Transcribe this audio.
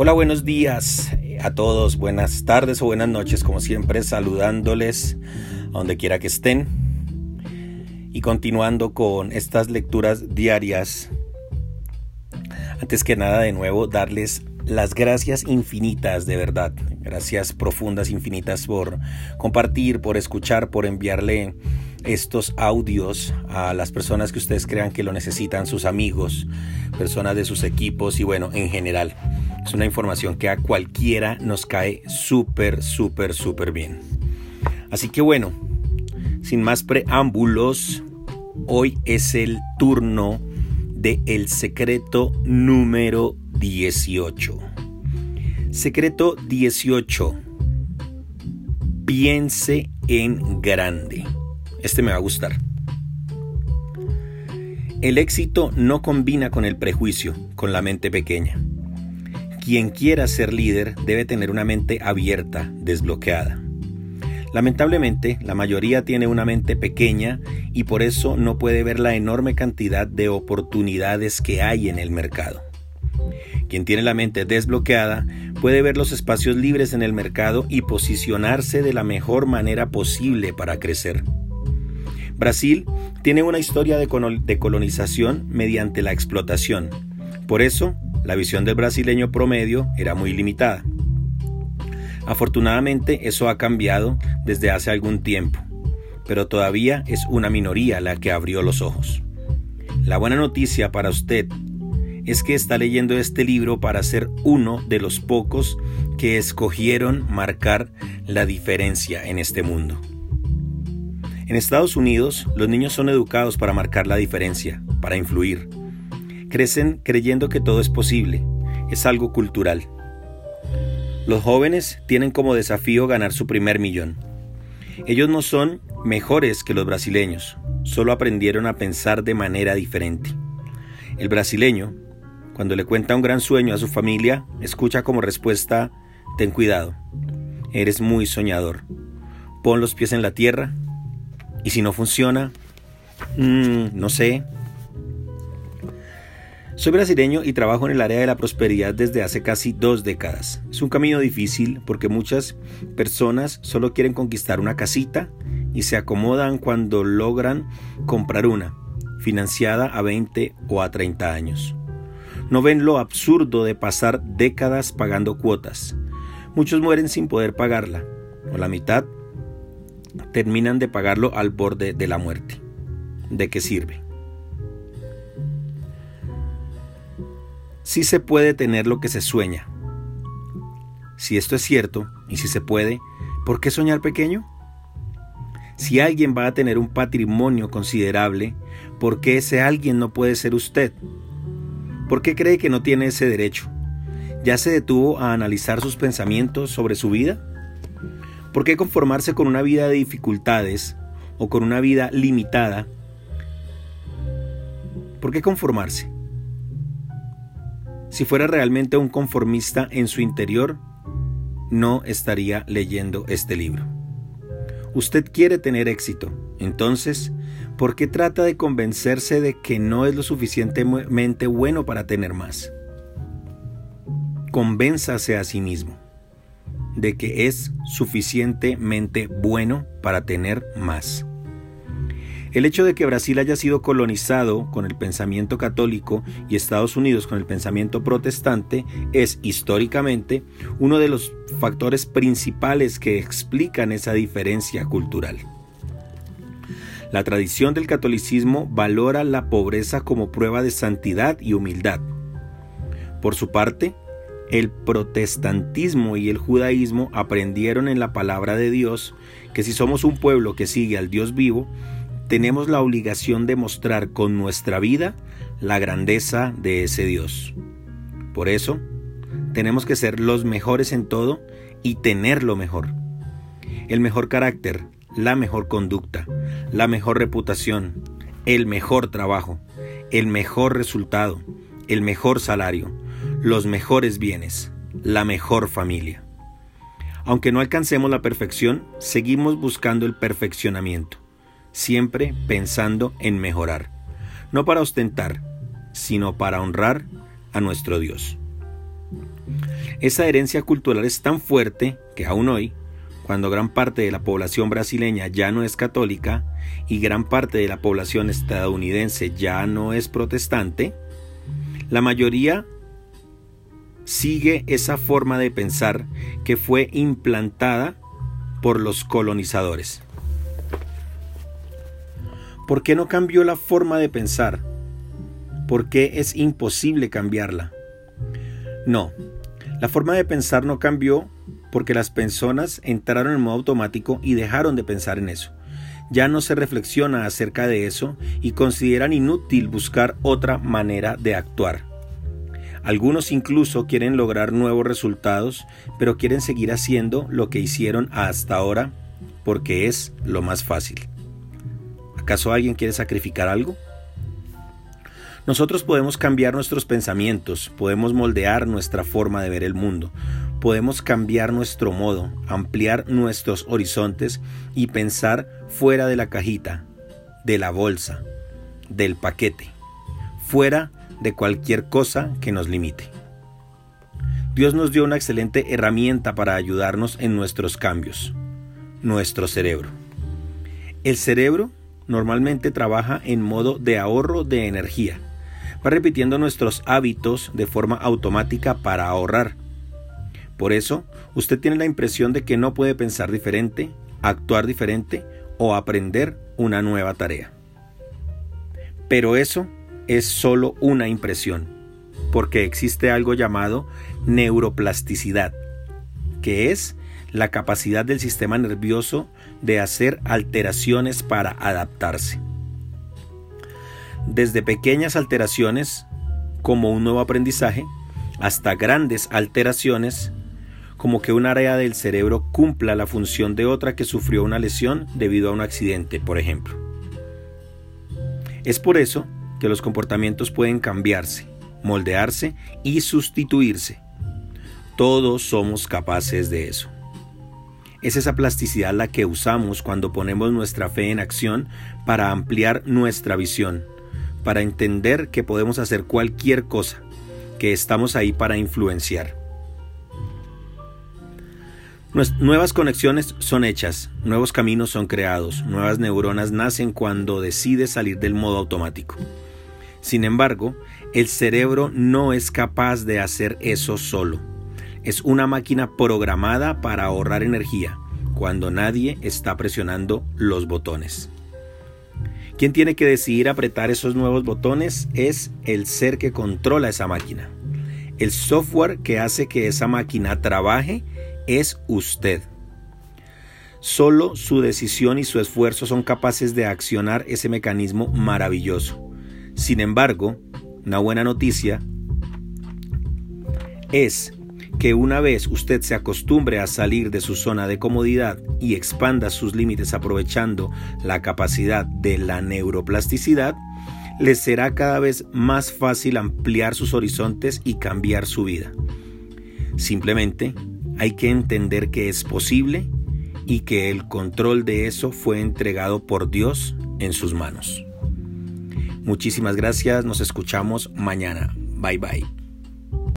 Hola, buenos días a todos, buenas tardes o buenas noches, como siempre, saludándoles a donde quiera que estén y continuando con estas lecturas diarias. Antes que nada, de nuevo, darles las gracias infinitas, de verdad, gracias profundas, infinitas por compartir, por escuchar, por enviarle estos audios a las personas que ustedes crean que lo necesitan, sus amigos, personas de sus equipos y bueno, en general. Es una información que a cualquiera nos cae súper, súper, súper bien. Así que bueno, sin más preámbulos, hoy es el turno de El Secreto número 18. Secreto 18. Piense en grande. Este me va a gustar. El éxito no combina con el prejuicio, con la mente pequeña. Quien quiera ser líder debe tener una mente abierta, desbloqueada. Lamentablemente, la mayoría tiene una mente pequeña y por eso no puede ver la enorme cantidad de oportunidades que hay en el mercado. Quien tiene la mente desbloqueada puede ver los espacios libres en el mercado y posicionarse de la mejor manera posible para crecer. Brasil tiene una historia de, colonización mediante la explotación. Por eso, la visión del brasileño promedio era muy limitada. Afortunadamente eso ha cambiado desde hace algún tiempo, pero todavía es una minoría la que abrió los ojos. La buena noticia para usted es que está leyendo este libro para ser uno de los pocos que escogieron marcar la diferencia en este mundo. En Estados Unidos, los niños son educados para marcar la diferencia, para influir, Crecen creyendo que todo es posible. Es algo cultural. Los jóvenes tienen como desafío ganar su primer millón. Ellos no son mejores que los brasileños, solo aprendieron a pensar de manera diferente. El brasileño, cuando le cuenta un gran sueño a su familia, escucha como respuesta, ten cuidado, eres muy soñador, pon los pies en la tierra, y si no funciona, mmm, no sé, soy brasileño y trabajo en el área de la prosperidad desde hace casi dos décadas. Es un camino difícil porque muchas personas solo quieren conquistar una casita y se acomodan cuando logran comprar una, financiada a 20 o a 30 años. No ven lo absurdo de pasar décadas pagando cuotas. Muchos mueren sin poder pagarla, o la mitad terminan de pagarlo al borde de la muerte. ¿De qué sirve? Sí se puede tener lo que se sueña. Si esto es cierto, y si se puede, ¿por qué soñar pequeño? Si alguien va a tener un patrimonio considerable, ¿por qué ese alguien no puede ser usted? ¿Por qué cree que no tiene ese derecho? ¿Ya se detuvo a analizar sus pensamientos sobre su vida? ¿Por qué conformarse con una vida de dificultades o con una vida limitada? ¿Por qué conformarse? Si fuera realmente un conformista en su interior, no estaría leyendo este libro. Usted quiere tener éxito, entonces, ¿por qué trata de convencerse de que no es lo suficientemente bueno para tener más? Convénzase a sí mismo de que es suficientemente bueno para tener más. El hecho de que Brasil haya sido colonizado con el pensamiento católico y Estados Unidos con el pensamiento protestante es históricamente uno de los factores principales que explican esa diferencia cultural. La tradición del catolicismo valora la pobreza como prueba de santidad y humildad. Por su parte, el protestantismo y el judaísmo aprendieron en la palabra de Dios que si somos un pueblo que sigue al Dios vivo, tenemos la obligación de mostrar con nuestra vida la grandeza de ese Dios. Por eso, tenemos que ser los mejores en todo y tener lo mejor. El mejor carácter, la mejor conducta, la mejor reputación, el mejor trabajo, el mejor resultado, el mejor salario, los mejores bienes, la mejor familia. Aunque no alcancemos la perfección, seguimos buscando el perfeccionamiento siempre pensando en mejorar, no para ostentar, sino para honrar a nuestro Dios. Esa herencia cultural es tan fuerte que aún hoy, cuando gran parte de la población brasileña ya no es católica y gran parte de la población estadounidense ya no es protestante, la mayoría sigue esa forma de pensar que fue implantada por los colonizadores. ¿Por qué no cambió la forma de pensar? ¿Por qué es imposible cambiarla? No, la forma de pensar no cambió porque las personas entraron en modo automático y dejaron de pensar en eso. Ya no se reflexiona acerca de eso y consideran inútil buscar otra manera de actuar. Algunos incluso quieren lograr nuevos resultados, pero quieren seguir haciendo lo que hicieron hasta ahora porque es lo más fácil. ¿Acaso alguien quiere sacrificar algo? Nosotros podemos cambiar nuestros pensamientos, podemos moldear nuestra forma de ver el mundo, podemos cambiar nuestro modo, ampliar nuestros horizontes y pensar fuera de la cajita, de la bolsa, del paquete, fuera de cualquier cosa que nos limite. Dios nos dio una excelente herramienta para ayudarnos en nuestros cambios, nuestro cerebro. El cerebro normalmente trabaja en modo de ahorro de energía va repitiendo nuestros hábitos de forma automática para ahorrar. Por eso, usted tiene la impresión de que no puede pensar diferente, actuar diferente o aprender una nueva tarea. Pero eso es solo una impresión, porque existe algo llamado neuroplasticidad, que es la capacidad del sistema nervioso de hacer alteraciones para adaptarse desde pequeñas alteraciones como un nuevo aprendizaje hasta grandes alteraciones como que un área del cerebro cumpla la función de otra que sufrió una lesión debido a un accidente, por ejemplo. Es por eso que los comportamientos pueden cambiarse, moldearse y sustituirse. Todos somos capaces de eso. Es esa plasticidad la que usamos cuando ponemos nuestra fe en acción para ampliar nuestra visión para entender que podemos hacer cualquier cosa, que estamos ahí para influenciar. Nuevas conexiones son hechas, nuevos caminos son creados, nuevas neuronas nacen cuando decides salir del modo automático. Sin embargo, el cerebro no es capaz de hacer eso solo. Es una máquina programada para ahorrar energía cuando nadie está presionando los botones. Quien tiene que decidir apretar esos nuevos botones es el ser que controla esa máquina. El software que hace que esa máquina trabaje es usted. Solo su decisión y su esfuerzo son capaces de accionar ese mecanismo maravilloso. Sin embargo, una buena noticia es que una vez usted se acostumbre a salir de su zona de comodidad y expanda sus límites aprovechando la capacidad de la neuroplasticidad, le será cada vez más fácil ampliar sus horizontes y cambiar su vida. Simplemente hay que entender que es posible y que el control de eso fue entregado por Dios en sus manos. Muchísimas gracias, nos escuchamos mañana. Bye bye.